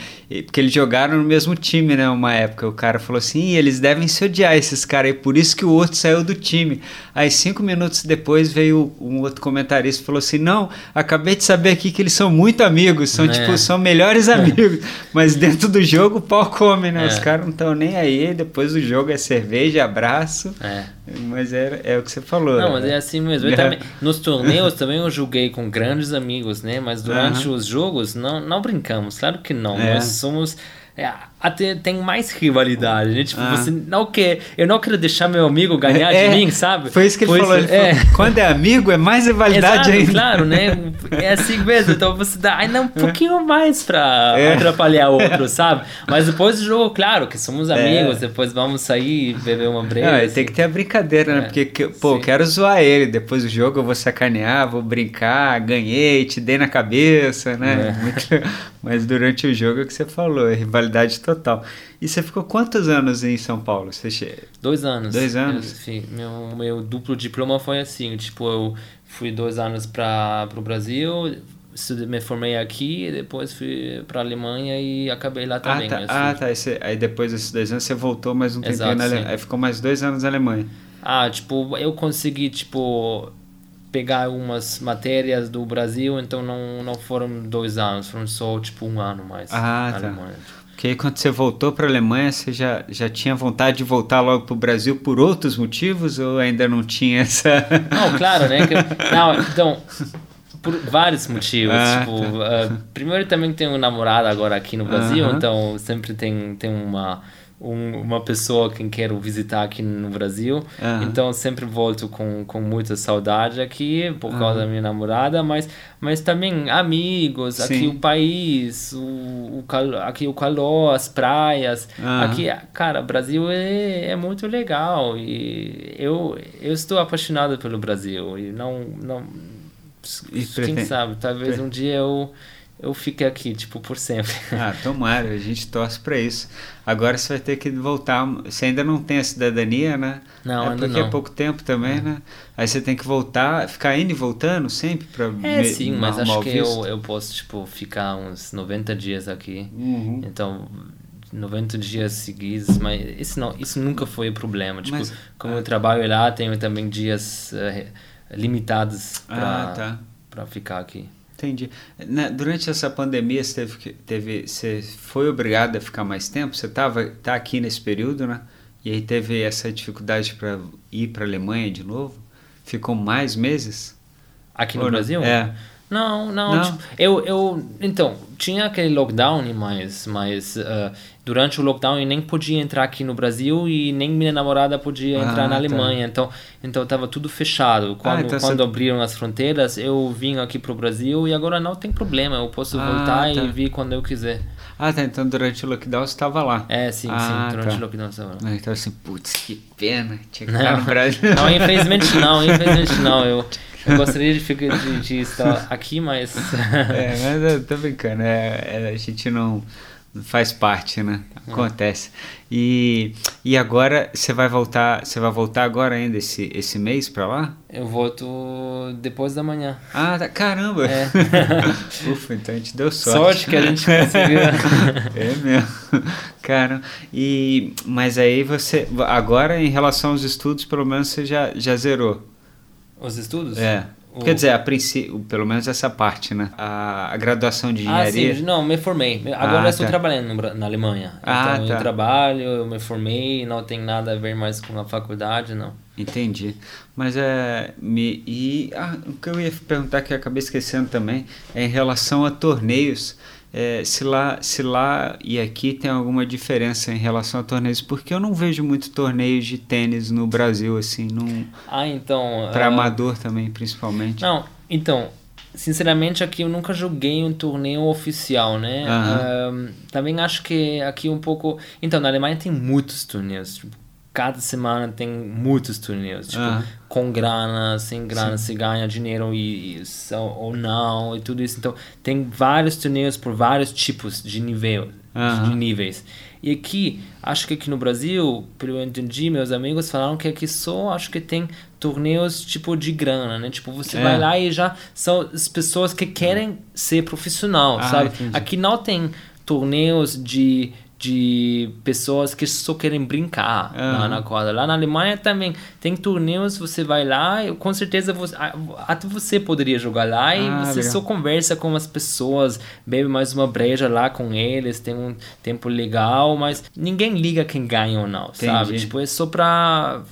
porque eles jogaram no mesmo time, né? Uma época. O cara falou assim: eles devem se odiar, esses caras aí. Por isso que o outro saiu do time. Aí cinco minutos depois veio um outro comentarista e falou assim: não, acabei de saber aqui que eles são muito amigos. São, é. tipo, são melhores amigos. Mas dentro do jogo o pau come, né? É. Os caras não estão nem aí. Depois depois do jogo é cerveja, abraço. É. Mas é, é o que você falou. Não, né? mas é assim mesmo. Eu também, nos torneios também eu joguei com grandes amigos, né? Mas durante os jogos não, não brincamos, claro que não. É. Nós somos é, até tem mais rivalidade, né? Tipo, ah. você não quer. Eu não quero deixar meu amigo ganhar é, de mim, sabe? Foi isso que ele falou. Ele é. falou quando é amigo, é mais rivalidade Exato, ainda. Claro, né? É assim mesmo. Então você dá ainda um pouquinho mais pra é. atrapalhar o outro, sabe? Mas depois do jogo, claro, que somos é. amigos, depois vamos sair beber uma breja. Não, assim. Tem que ter a brincadeira, né? É. Porque, pô, Sim. quero zoar ele. Depois do jogo eu vou sacanear, vou brincar, ganhei, te dei na cabeça, né? Mas durante o jogo é o que você falou, é rivalidade total. E você ficou quantos anos em São Paulo? Você. Dois anos. Dois anos? Eu, meu, meu duplo diploma foi assim, tipo, eu fui dois anos para o Brasil, me formei aqui, depois fui para a Alemanha e acabei lá também. Ah, tá. Ah, tá. Aí, você, aí, depois desses dois anos você voltou mais um tempinho na Alemanha. Aí ficou mais dois anos na Alemanha. Ah, tipo, eu consegui, tipo pegar umas matérias do Brasil, então não, não foram dois anos, foram só tipo um ano mais ah, na tá. Alemanha. Porque aí quando você voltou para a Alemanha, você já, já tinha vontade de voltar logo para o Brasil por outros motivos ou ainda não tinha essa... Não, claro, né? Não, então, por vários motivos. Ah, tipo, uh, primeiro também tenho um namorado agora aqui no Brasil, Aham. então sempre tem, tem uma, um- uma pessoa que quero visitar aqui no Brasil. Então sempre volto com, com muita saudade aqui por causa da minha namorada, mas, mas também amigos, aqui Sim. o país, o, o cal, aqui o calor, as praias. Aqui, cara, Brasil é, é muito legal e eu, eu estou apaixonado pelo Brasil e não, não E quem sabe, talvez um dia eu, eu fique aqui, tipo, por sempre. Ah, tomara, a gente torce para isso. Agora você vai ter que voltar. Você ainda não tem a cidadania, né? Não, é ainda porque é não. pouco tempo também, né? Aí você tem que voltar, ficar indo e voltando sempre para É, sim, mas acho que eu, eu posso, tipo, ficar uns 90 dias aqui. Uhum. Então, 90 dias seguidos, mas isso, não, isso nunca foi o problema. Tipo, Mas- como eu trabalho lá, tenho também dias eh, limitados para Ah, tá. ficar aqui. Entendi. Na- durante essa pandemia, você teve, teve, você foi obrigado a ficar mais tempo? Você tava, tá aqui nesse período, né? E aí teve essa dificuldade para ir para a Alemanha de novo? Ficou mais meses? Aqui no Ou não? Brasil? É. Não, não. Não? tipo, eu, eu, então, tinha aquele lockdown, mas, mas ah, durante o lockdown eu nem podia entrar aqui no Brasil e nem minha namorada podia Ah, entrar na tá. Alemanha. Então, então tava tudo fechado. Quando, então quando você- abriram as fronteiras, eu vim aqui pro Brasil e agora não tem problema. Eu posso Ah, voltar tá. e vir quando eu quiser. Ah, tá. Então durante o lockdown você estava lá. É, sim, Ah, sim, durante tá. o lockdown. estava lá. Ah, Então assim, putz, que pena. Tinha que ficar no Brasil. Não, infelizmente não, infelizmente não. Eu, eu gostaria de, ficar, de, de estar aqui, mas. É, mas eu tô brincando, é, é, a gente não faz parte, né? Acontece. E, e agora você vai voltar, você vai voltar agora ainda esse, esse mês pra lá? Eu volto depois da manhã. Ah, tá, caramba! É. Ufa, então a gente deu sorte. Sorte que a gente conseguiu. é mesmo. Cara, e mas aí você agora em relação aos estudos, pelo menos você já, já zerou. Os estudos? É. O- Quer dizer, a princípio, pelo menos essa parte, né? A, a graduação de Ah, engenharia. sim, não, me formei. Agora Ah, eu estou tá. trabalhando no na Alemanha. Ah, então tá. eu trabalho, eu me formei, não tem nada a ver mais com a faculdade, não. Entendi. Mas é. Me, e ah, o que eu ia perguntar que eu acabei esquecendo também é em relação a torneios. É, se, lá, se lá e aqui tem alguma diferença em relação a torneios, porque eu não vejo muito torneios de tênis no Brasil, assim, não, Ah, então. para ah, amador também, principalmente. Não, então, sinceramente aqui eu nunca joguei um torneio oficial, né? Também acho que aqui um pouco. Então, na Alemanha tem muitos torneios. Tipo, cada semana tem muitos torneios. Tipo, Aham. com grana, sem grana, se ganha dinheiro e, e ou não, e tudo isso. Então, tem vários torneios por vários tipos de nível, Aham. de níveis. E aqui, acho que aqui no Brasil, pelo que eu entendi, meus amigos falaram que aqui só acho que tem torneios tipo de grana, né? Tipo, você É. vai lá e já são as pessoas que querem ser profissional, Ah, sabe? entendi. Aqui não tem torneios de de pessoas que só querem brincar lá Aham. na quadra. Lá na Alemanha também tem torneios, você vai lá e com certeza você, até você poderia jogar lá e Ah, você legal. só conversa com as pessoas, bebe mais uma breja lá com eles, tem um tempo legal, mas ninguém liga quem ganha ou não, sabe? Entendi. Tipo, é só pra...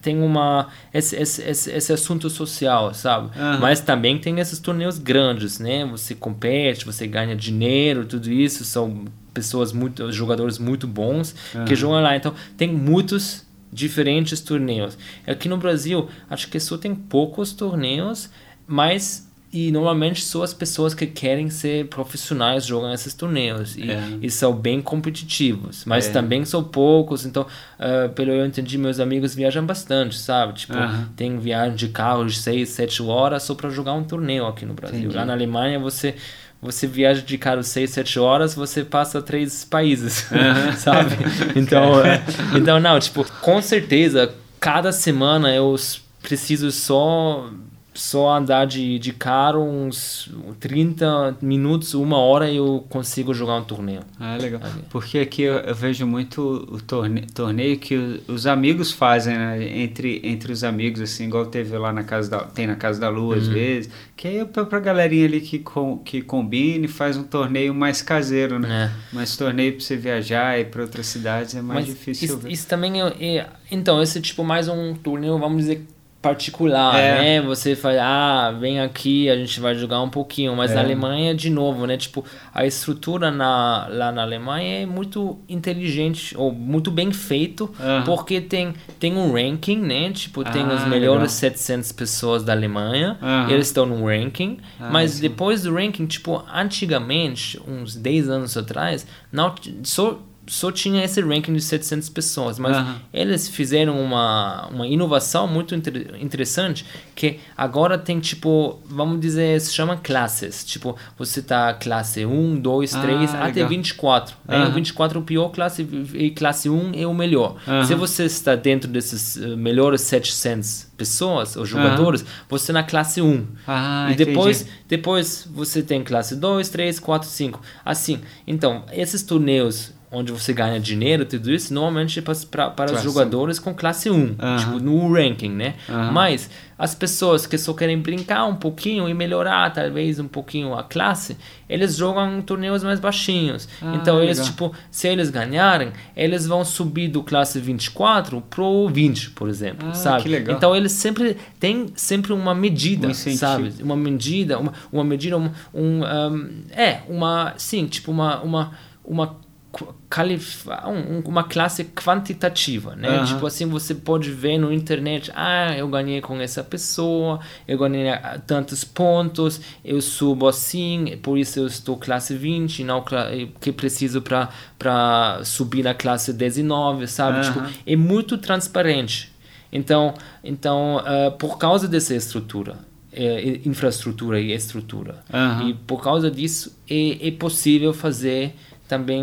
tem uma... esse, esse, esse, assunto social, sabe? Aham. Mas também tem esses torneios grandes, né? Você compete, você ganha dinheiro, tudo isso, são pessoas muito, jogadores muito bons que jogam lá. Então, tem muitos diferentes torneios. Aqui no Brasil, acho que só tem poucos torneios, mas e normalmente só as pessoas que querem ser profissionais jogam esses torneios e, É. e são bem competitivos, mas É. também são poucos. Então, ah, pelo que eu entendi, meus amigos viajam bastante, sabe? Tipo, Aham. tem viagem de carro de 6, 7 horas só para jogar um torneio aqui no Brasil. Entendi. Lá na Alemanha você você viaja de carro 6, 7 horas, você passa três países, sabe? Então, é, então não, tipo, com certeza cada semana eu preciso só só andar de, de carro uns 30 minutos, uma hora eu consigo jogar um torneio. Ah, legal. Porque aqui eu, eu vejo muito o torneio, torneio que os amigos fazem, né? Entre, entre os amigos, assim, igual teve lá na Casa da... Tem na Casa da Lua, uhum. às vezes. Que aí é pra, pra galerinha ali que, com, que combine faz um torneio mais caseiro, né? É. Mas torneio pra você viajar e para outras cidades é mais Mas difícil. Isso, isso também é, é... Então, esse tipo mais um torneio, vamos dizer particular, é. né? Você fala, ah, vem aqui, a gente vai jogar um pouquinho. Mas é. na Alemanha, de novo, né? Tipo, a estrutura na, lá na Alemanha é muito inteligente, ou muito bem feito, porque tem, tem um ranking, né? Tipo, tem ah, as melhores legal. 700 pessoas da Alemanha, eles estão no ranking. Ah, mas sim. depois do ranking, tipo, antigamente, uns 10 anos atrás, não, só só tinha esse ranking de 700 pessoas, mas uhum. eles fizeram uma, uma inovação muito inter, interessante que agora tem tipo, vamos dizer, se chama classes, tipo, você tá classe 1, 2, 3 ah, até legal. 24, né? Uhum. 24 é o pior classe e classe 1 é o melhor. Uhum. Se você está dentro desses uh, melhores 700 pessoas ou jogadores, você na classe 1. Ah, e depois, depois você tem classe 2, 3, 4, 5. Assim, então, esses torneios onde você ganha dinheiro, tudo isso, normalmente é para, para os jogadores com classe 1, uh -huh. tipo, no ranking, né? Uh -huh. Mas as pessoas que só querem brincar um pouquinho e melhorar talvez um pouquinho a classe, eles jogam em torneios mais baixinhos. Ah, então eles, legal. tipo, se eles ganharem, eles vão subir do classe 24 pro 20, por exemplo, ah, sabe? Então eles sempre têm sempre uma medida, um sabe? Uma medida, uma, uma medida, um, um, um, é, uma, sim, tipo uma, uma, uma uma classe quantitativa, né? Uhum. Tipo assim, você pode ver no internet, ah, eu ganhei com essa pessoa, eu ganhei tantos pontos, eu subo assim, por isso eu estou classe 20, não que preciso para subir na classe 19, sabe? Uhum. Tipo, é muito transparente. Então, então uh, por causa dessa estrutura, é, infraestrutura e estrutura, uhum. e por causa disso é, é possível fazer também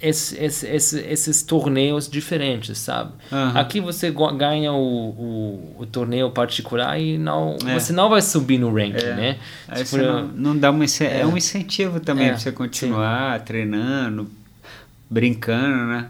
esse, esse, esse, esses torneios diferentes, sabe? Uhum. Aqui você ganha o, o, o, torneio particular e não, é. você não vai subir no ranking, é. né? Tipo, não, não, dá um, é. é um incentivo também é. para você continuar Sim. treinando, brincando, né?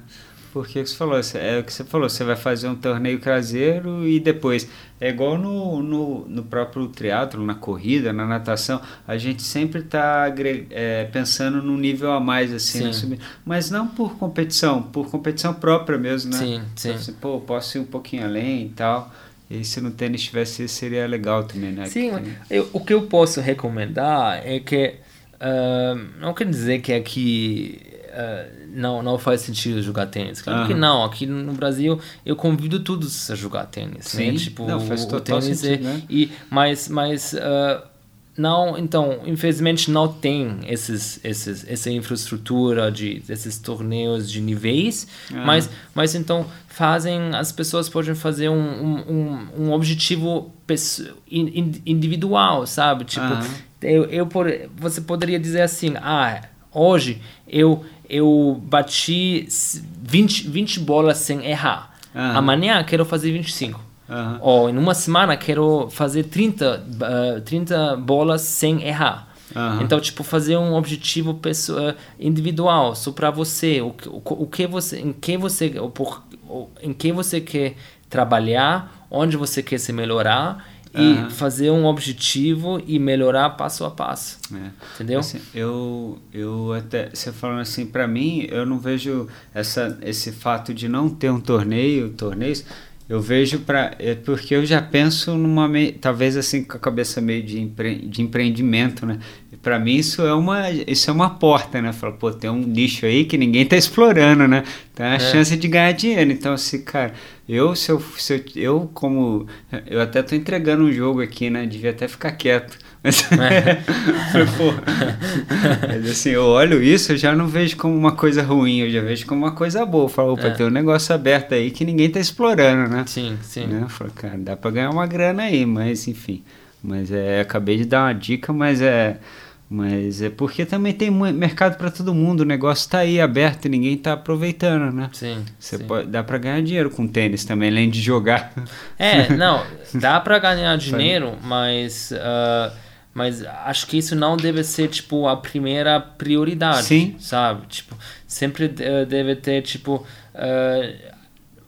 Porque você falou, é o que você falou, você vai fazer um torneio caseiro e depois. É igual no, no, no próprio triatlo, na corrida, na natação, a gente sempre está é, pensando num nível a mais, assim, né? mas não por competição, por competição própria mesmo, né? Sim, sim. Então, assim, pô, posso ir um pouquinho além e tal. E se no tênis tivesse isso, seria legal também, né? Sim, eu, o que eu posso recomendar é que. Uh, não quer dizer que aqui uh, não, não faz sentido jogar tênis. Claro uhum. que não. Aqui no Brasil eu convido todos a jogar tênis. Né? Sim, né? tipo, não, faz o tênis sentido, é, né? e mas mas uh, não, então, infelizmente não tem esses, esses, essa infraestrutura de esses torneios de níveis, uhum. mas, mas então fazem, as pessoas podem fazer um, um, um objetivo individual, sabe? Tipo, uhum. eu, eu, você poderia dizer assim, ah, hoje eu eu bati 20, 20 bolas sem errar. Uhum. Amanhã quero fazer 25. Uhum. Ou em uma semana quero fazer 30, uh, 30 bolas sem errar. Uhum. Então, tipo, fazer um objetivo pessoa, individual, só para você, o, o, o que você, em que você, por, em que você quer trabalhar, onde você quer se melhorar e uhum. fazer um objetivo e melhorar passo a passo. É. Entendeu? Assim, eu, eu até, você falando assim, para mim, eu não vejo essa, esse fato de não ter um torneio, torneios, eu vejo para é porque eu já penso numa talvez assim com a cabeça meio de, empre, de empreendimento, né? para mim isso é uma isso é uma porta, né? Fala, pô, tem um nicho aí que ninguém tá explorando, né? Tem a é. chance de ganhar dinheiro. Então, assim, cara, eu se eu, se eu, eu como eu até tô entregando um jogo aqui, né? Devia até ficar quieto. Mas, é. mas assim, eu olho isso, eu já não vejo como uma coisa ruim, eu já vejo como uma coisa boa. Eu falo, opa, é. tem um negócio aberto aí que ninguém tá explorando, né? Sim, sim. Né? Eu falo, cara, dá pra ganhar uma grana aí, mas enfim. Mas é, acabei de dar uma dica, mas é Mas é porque também tem mercado para todo mundo, o negócio está aí aberto e ninguém está aproveitando, né? Sim. Você sim. pode dá para ganhar dinheiro com tênis também, além de jogar. É, não, dá para ganhar dinheiro, mas uh, mas acho que isso não deve ser tipo a primeira prioridade, Sim. sabe? Tipo, sempre uh, deve ter tipo uh,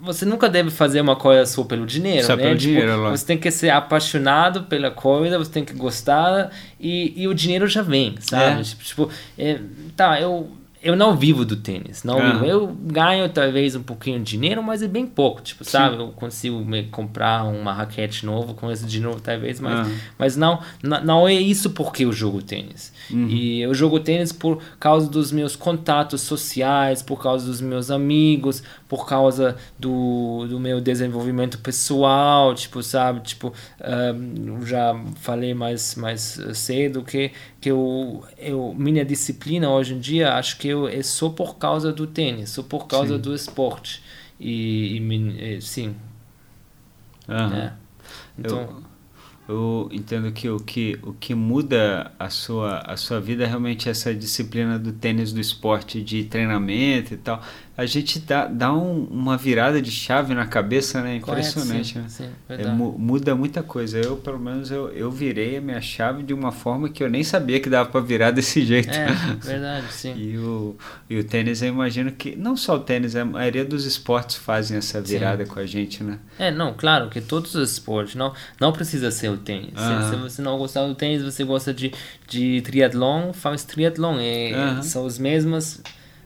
você nunca deve fazer uma coisa só pelo dinheiro, só né? Pelo tipo, dinheiro, você tem que ser apaixonado pela coisa, você tem que gostar e, e o dinheiro já vem, sabe? É. Tipo, tipo é, tá, eu eu não vivo do tênis, não vivo. Eu ganho talvez um pouquinho de dinheiro, mas é bem pouco, tipo, sabe? Eu consigo me comprar uma raquete novo com esse dinheiro talvez, mas, Aham. mas não, não não é isso porque eu jogo tênis. E eu jogo tênis por causa dos meus contatos sociais, por causa dos meus amigos, por causa do, do meu desenvolvimento pessoal, tipo, sabe? Tipo, eu já falei mais, mais cedo que, que eu, eu, minha disciplina hoje em dia, acho que eu, é só por causa do tênis, só por causa Sim. do esporte. E, e e, sim, Aham. é. Então, Eu entendo que o que, o que muda a sua, a sua vida é realmente essa disciplina do tênis, do esporte, de treinamento e tal. A gente dá, dá um- uma virada de chave na cabeça, né? correto, Impressionante, sim, né? sim, É, muda muita coisa. Eu, pelo menos, eu, eu virei a minha chave de uma forma que eu nem sabia que dava para virar desse jeito. É, verdade, sim. E o, e o tênis, eu imagino que, não só o tênis, a maioria dos esportes fazem essa virada com a gente, né? É, não, claro que todos os esportes, não, não precisa ser o tênis. Se-. Se, você não gostar do tênis, você gosta de, de triatlon, faz triatlon. É. São as mesmas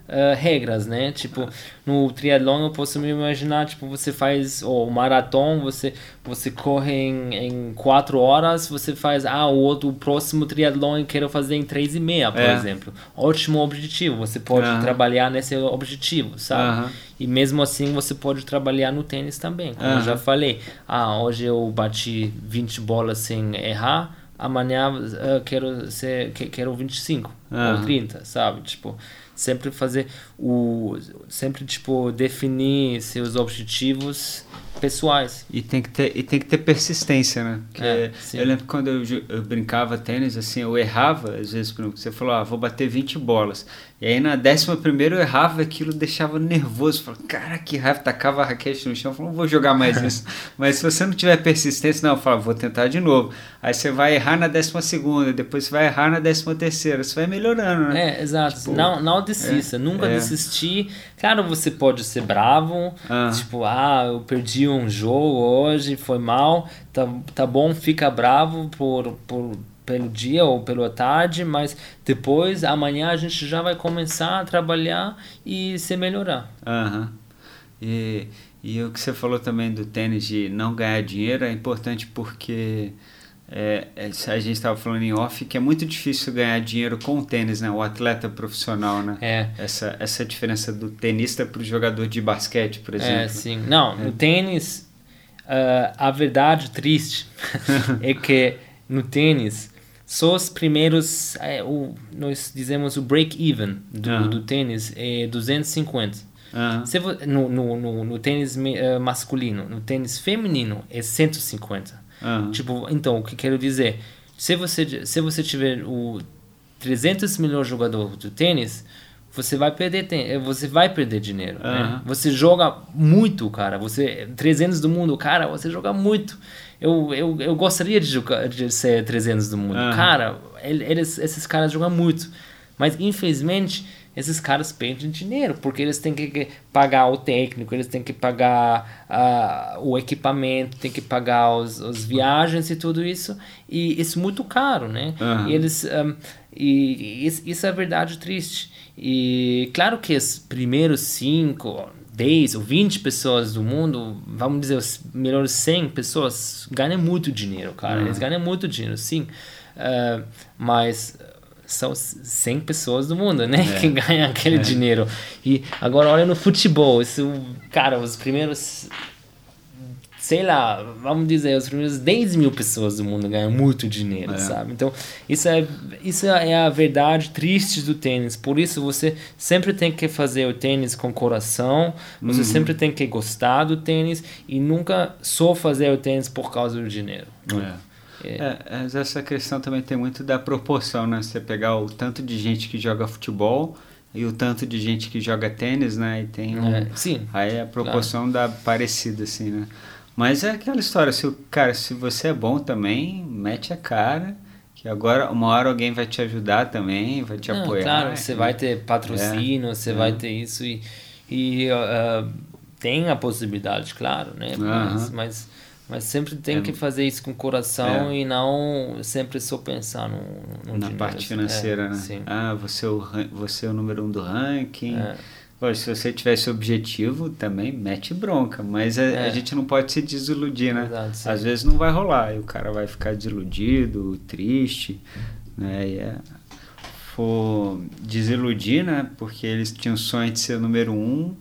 ah, regras, né? Tipo, no triatlon eu posso me imaginar, tipo, você faz o maratón, você, você corre em, em quatro horas, você faz, ah, o outro, o próximo triatlon eu quero fazer em três e meia, por É. exemplo. Ótimo objetivo, você pode trabalhar nesse objetivo, sabe? E mesmo assim você pode trabalhar no tênis também. Como eu já falei, ah, hoje eu bati 20 bolas sem errar, amanhã ah, quero ser que- quero 25 ou Aham. 30, sabe? Tipo, sempre fazer o sempre tipo definir seus objetivos pessoais. E tem que ter, e tem que ter persistência, né? É, eu lembro quando eu, eu brincava tênis, assim, eu errava, às vezes, por exemplo, você falou, ah, vou bater 20 bolas. E aí na décima primeira eu errava, aquilo deixava nervoso. Falava, cara, que raiva, tacava a raquete no chão, falava, não vou jogar mais isso. Mas se você não tiver persistência, não, eu falo, vou tentar de novo. Aí você vai errar na décima segunda, depois você vai errar na décima terceira, você vai melhorando, né? É, exato. Tipo, não, não desista, nunca é. desistir. Claro, você pode ser bravo, Ah. tipo, ah, eu perdi um jogo hoje, foi mal, tá, tá bom, fica bravo por, por, pelo dia ou pela tarde, mas depois, amanhã, a gente já vai começar a trabalhar e se melhorar. Aham. E, e o que você falou também do tênis de não ganhar dinheiro é importante porque é, é, a gente estava falando em off que é muito difícil ganhar dinheiro com o tênis, né? O atleta profissional, né? É. Essa, essa diferença do tenista para o jogador de basquete, por exemplo. É, sim. Não, no tênis, ah, a verdade triste é que no tênis, só os primeiros, é, o, nós dizemos o break-even do, do tênis é 250. Aham. Se no, no, no, no tênis eh, masculino, no tênis feminino é 150. Aham. Tipo, então, o que quero dizer? Se você, se você tiver o 300 melhor jogador do tênis, você vai perder eh, você vai perder dinheiro, né? Aham. Você joga muito, cara. Você 300 do mundo, cara, você joga muito. Eu, eu, eu gostaria de, jogar, de ser 300 do mundo. Aham. Cara, ele- eles, esses caras jogam muito. Mas, infelizmente, esses caras perdem dinheiro, porque eles têm que pagar o técnico, eles têm que pagar ah, o equipamento, têm que pagar os, os viagens e tudo isso. E isso é muito caro, né? Aham. E eles... ahm, e, e isso, isso é verdade triste. E claro que os primeiros 5, 10 ou 20 pessoas do mundo, vamos dizer, melhores 100 pessoas ganham muito dinheiro, cara. Eles ganham muito dinheiro, sim. Ah, mas são 100 pessoas do mundo, né? Que ganham aquele dinheiro. E agora olha no futebol, isso, cara, os primeiros sei lá, vamos dizer, os primeiros 10 mil pessoas do mundo ganham muito dinheiro, É. sabe? Então, isso é, isso é a verdade triste do tênis. Por isso, você sempre tem que fazer o tênis com coração, você sempre tem que gostar do tênis e nunca só fazer o tênis por causa do dinheiro. É. É, essa questão também tem muito da proporção, né? Você pegar o tanto de gente que joga futebol e o tanto de gente que joga tênis, né? E tem um, É, sim, aí a proporção dá parecida assim, né? Mas é aquela história, se o cara, se você é bom também, mete a cara, que agora uma hora alguém vai te ajudar também, vai te Não, apoiar. Claro, você né? vai ter patrocínio, você É. vai ter isso e, e uh, tem a possibilidade, claro, né? Mas, mas, mas sempre tem É. que fazer isso com coração É. e não sempre só pensar no, no na dinheiro, parte assim. financeira, É, né? Sim. Ah, você é, o, você é o número um do ranking. É. Se você tivesse objetivo, também mete bronca, mas a, É. a gente não pode se desiludir, né? Exato. Às vezes não vai rolar, e o cara vai ficar desiludido, triste, né? E é, for desiludir, né? Porque eles tinham sonho de ser número um.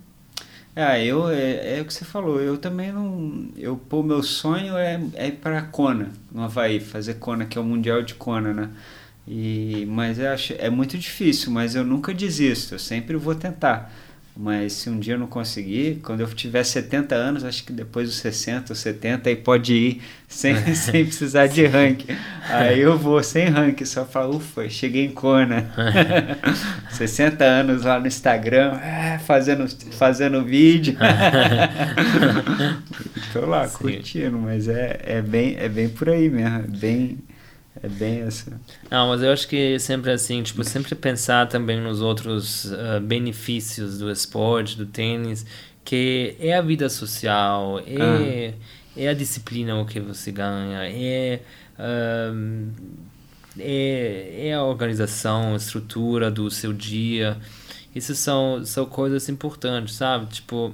Ah, eu, é, é o que você falou, eu também não. Eu, pô, meu sonho é, é ir pra Kona, no Havaí, fazer Kona, que é o Mundial de Kona, né? E, mas eu acho, é muito difícil, mas eu nunca desisto, eu sempre vou tentar. Mas se um dia eu não conseguir, quando eu tiver 70 anos, acho que depois dos 60 ou 70, aí pode ir sem, sem precisar de ranking. Aí eu vou sem ranking, só falar, ufa, cheguei em Kona. 60 anos lá no Instagram, é, fazendo, fazendo vídeo. Tô lá Sim. curtindo, mas é, é, bem, é bem por aí mesmo, é bem, é bem essa. Não, mas eu acho que é sempre assim, tipo, sempre pensar também nos outros ah, benefícios do esporte, do tênis, que é a vida social, é, é a disciplina o que você ganha, é, ahm, é, é a organização, a estrutura do seu dia. Isso são, são coisas importantes, sabe? Tipo,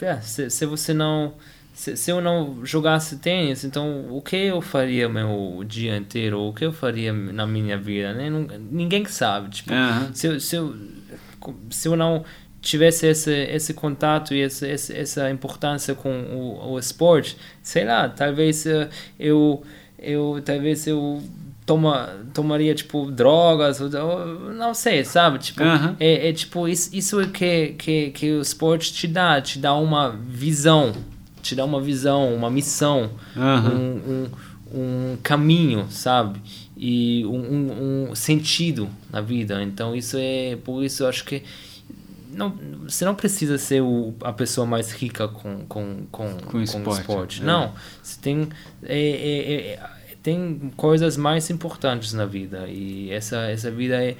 é, se, se você não. Se, se eu não jogasse tênis, então o que eu faria meu dia inteiro? O que eu faria na minha vida? Né? Ninguém sabe. Tipo, Aham. se, eu, se, eu, se eu não tivesse esse, esse contato e esse, esse, essa importância com o, o esporte, sei lá, talvez eh, eu, eu talvez eu toma, tomaria tipo drogas, ou, não sei, sabe? Tipo, é, é tipo isso, isso é que, que, que o esporte te dá, te dá uma visão, te dá uma visão, uma missão, Aham. um, um, um caminho, sabe? E um, um, sentido na vida. Então isso é, por isso eu acho que não, você não precisa ser o, a pessoa mais rica com, com, com, com, esporte, o esporte. é. Não, você tem é, é, é, tem coisas mais importantes na vida e essa essa vida é,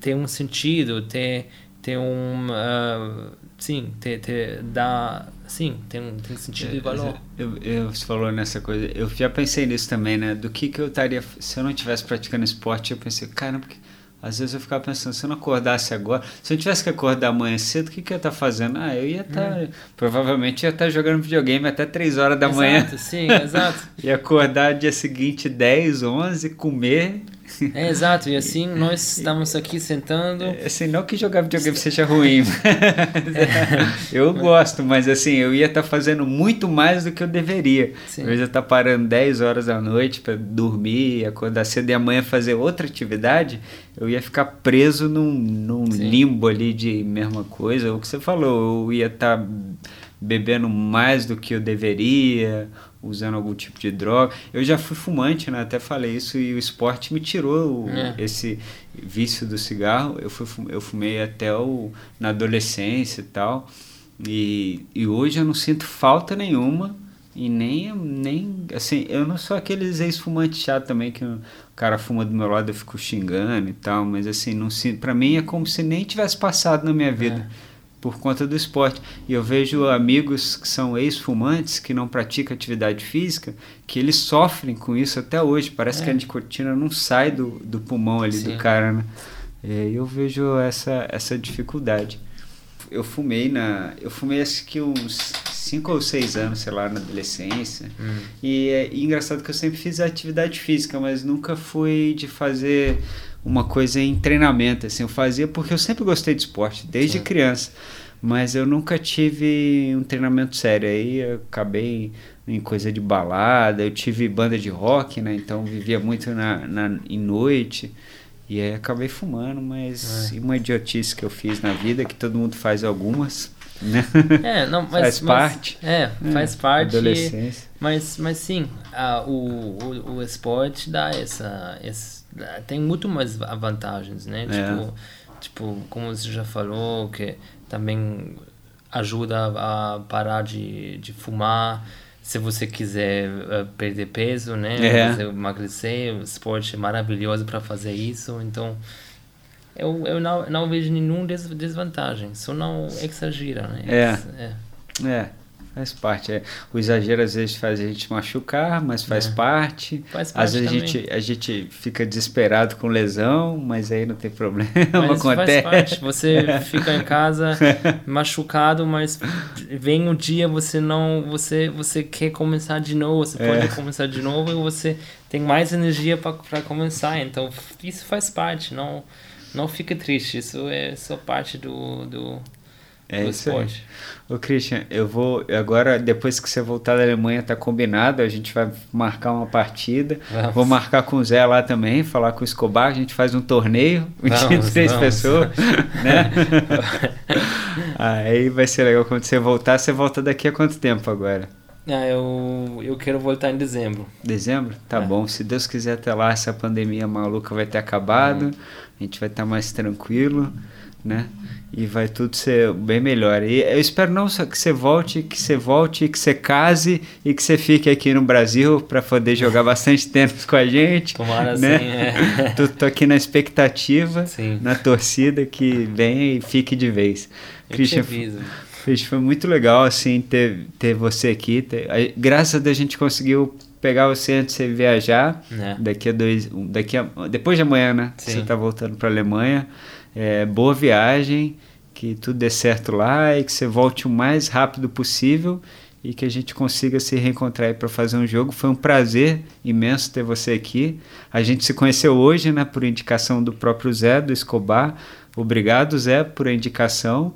tem um sentido, tem tem um ah, sim, tem, tem, dá sim, tem tem sentido e valor. Eu, eu, você falou nessa coisa, eu já pensei nisso também, né? Do que, que eu estaria. Se eu não estivesse praticando esporte, eu pensei, caramba, porque às vezes eu ficava pensando, se eu não acordasse agora, se eu tivesse que acordar amanhã cedo, o que, que eu ia estar fazendo? Ah, eu ia estar. Provavelmente ia estar jogando videogame até 3 horas da manhã. Exato, sim, exato. E acordar dia seguinte 10, 11, comer. É exato, e assim nós estamos aqui sentando. Assim, não que jogar videogame seja ruim. eu gosto, mas assim, eu ia estar fazendo muito mais do que eu deveria. Sim. Eu ia estar parando 10 horas da noite para dormir, acordar cedo e amanhã fazer outra atividade. Eu ia ficar preso num, num limbo ali de mesma coisa. O que você falou, eu ia estar bebendo mais do que eu deveria, usando algum tipo de droga. Eu já fui fumante, né? Até falei isso e o esporte me tirou É. esse vício do cigarro. Eu, fui, fu- eu fumei até o, na adolescência e tal. E, e hoje eu não sinto falta nenhuma. E nem, nem assim, eu não sou aqueles ex-fumantes chato também que o cara fuma do meu lado eu fico xingando e tal, mas assim, não sinto, pra mim é como se nem tivesse passado na minha vida por conta do esporte. E eu vejo amigos que são ex-fumantes, que não praticam atividade física, que eles sofrem com isso até hoje. Parece É. que a nicotina não sai do, do pulmão ali Sim. do cara, né? É, eu vejo essa, essa dificuldade. Eu fumei na. Eu fumei acho que uns 5 ou 6 anos, sei lá, na adolescência. Hum. E é e engraçado que eu sempre fiz atividade física, mas nunca fui de fazer uma coisa em treinamento. Assim, eu fazia porque eu sempre gostei de esporte, desde Sim. criança. Mas eu nunca tive um treinamento sério. Aí eu acabei em coisa de balada. Eu tive banda de rock, né? Então vivia muito na, na, em noite. E aí acabei fumando, mas É. uma idiotice que eu fiz na vida, que todo mundo faz algumas. Né? É, não, mas, faz mas, parte. É, faz é, parte. Adolescência. Mas, mas sim, a, o, o, o esporte dá essa, essa. Tem muito mais vantagens, né? É. Tipo, tipo, como você já falou, que também ajuda a parar de, de fumar. Se você quiser uh, perder peso, né? É. Você emagrecer, o esporte é maravilhoso para fazer isso. Então, eu, eu não, não vejo nenhum des, desvantagem. Só não exagera, né? É. é. É, faz parte. É. O exagero às vezes faz a gente machucar, mas faz É. parte. Faz parte Às vezes a gente, a gente fica desesperado com lesão, mas aí não tem problema, Mas acontece. faz parte. Você fica em casa machucado, mas vem um dia você não, você você quer começar de novo, você É. pode começar de novo e você tem mais energia para começar. Então isso faz parte. Não não fica triste. Isso é só parte do do, É isso aí. esporte. Ô Christian, eu vou agora, depois que você voltar da Alemanha, tá combinado, a gente vai marcar uma partida. Vamos. Vou marcar com o Zé lá também, falar com o Escobar, a gente faz um torneio, um Vamos, de três vamos. pessoas, né? Aí vai ser legal quando você voltar. Você volta daqui a quanto tempo agora? Ah, eu eu quero voltar em dezembro. Dezembro? Tá É. bom. Se Deus quiser até lá, essa pandemia maluca vai ter acabado. Uhum. A gente vai estar mais tranquilo, né? E vai tudo ser bem melhor. E eu espero não só que você volte, que você volte, que você case e que você fique aqui no Brasil para poder jogar bastante tênis com a gente. Tomara né? assim, é. tô, tô aqui na expectativa, Sim. na torcida que venha e fique de vez. Eu Christian. Christian, foi muito legal assim ter, ter você aqui. ter- a- graças a Deus a gente conseguiu pegar você antes de você viajar. É. Daqui a dois. Daqui a, depois de amanhã, né? Sim. Você tá voltando para Alemanha. É, boa viagem, que tudo dê certo lá e que você volte o mais rápido possível e que a gente consiga se reencontrar para fazer um jogo. Foi um prazer imenso ter você aqui. A gente se conheceu hoje, né? Por indicação do próprio Zé, do Escobar. Obrigado, Zé, por a indicação.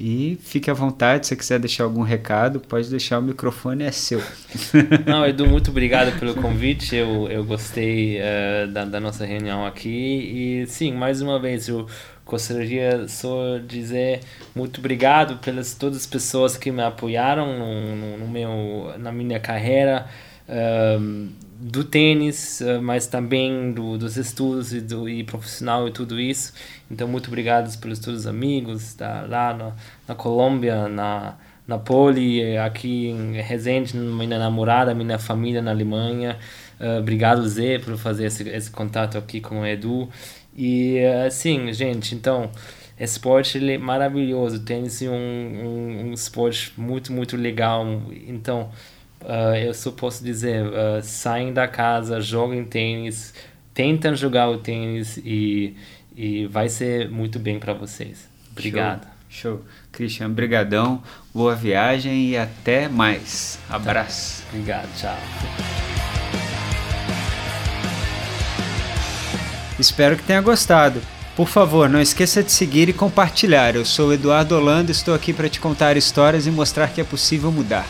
E fique à vontade, se você quiser deixar algum recado, pode deixar, o microfone é seu. Não, Edu, muito obrigado pelo convite. Eu, eu gostei eh, da, da nossa reunião aqui. E sim, mais uma vez, eu gostaria só dizer muito obrigado pelas todas as pessoas que me apoiaram no, no, no meu, na minha carreira. ehm, do tênis, eh, mas também do, dos estudos e, do, e profissional e tudo isso. Então, muito obrigado pelos todos os amigos da, lá na, na Colômbia, na, na Poli, eh, aqui em Resende, minha namorada, minha família na Alemanha. Eh, obrigado, Zé, por fazer esse, esse contato aqui com o Edu. E, assim, gente, então, esporte ele é maravilhoso. Tênis é um, um, um esporte muito, muito legal. Então, Uh, eu só posso dizer, uh, saem da casa, joguem tênis, tentam jogar o tênis e, e vai ser muito bem para vocês. Obrigado. Show. Show. Christian, brigadão, boa viagem e até mais. Abraço. Obrigado, tchau. Espero que tenha gostado. Por favor, não esqueça de seguir e compartilhar. Eu sou o Eduardo Holanda e estou aqui para te contar histórias e mostrar que é possível mudar.